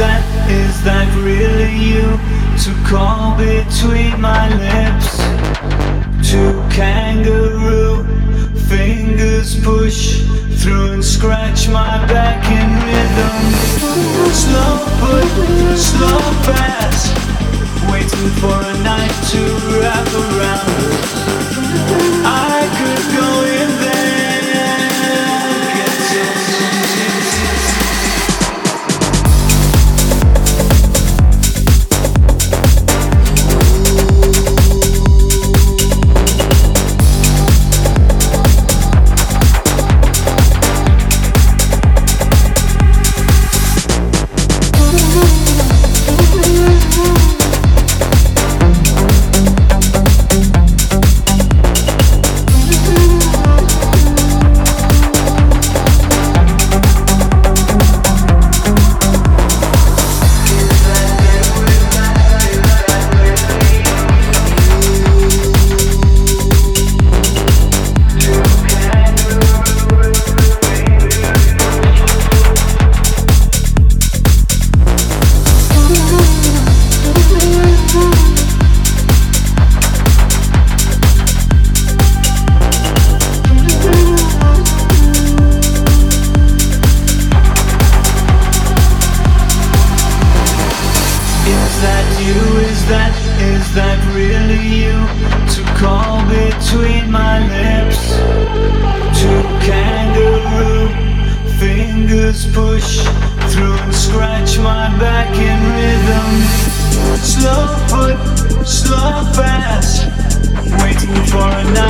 that, is that really you? To call between my lips Two kangaroo fingers push through and scratch my back in rhythm Slow put, slow fast Waiting for a night to rise fingers push through and scratch my back in rhythm. Slow foot, slow fast, waiting for a night.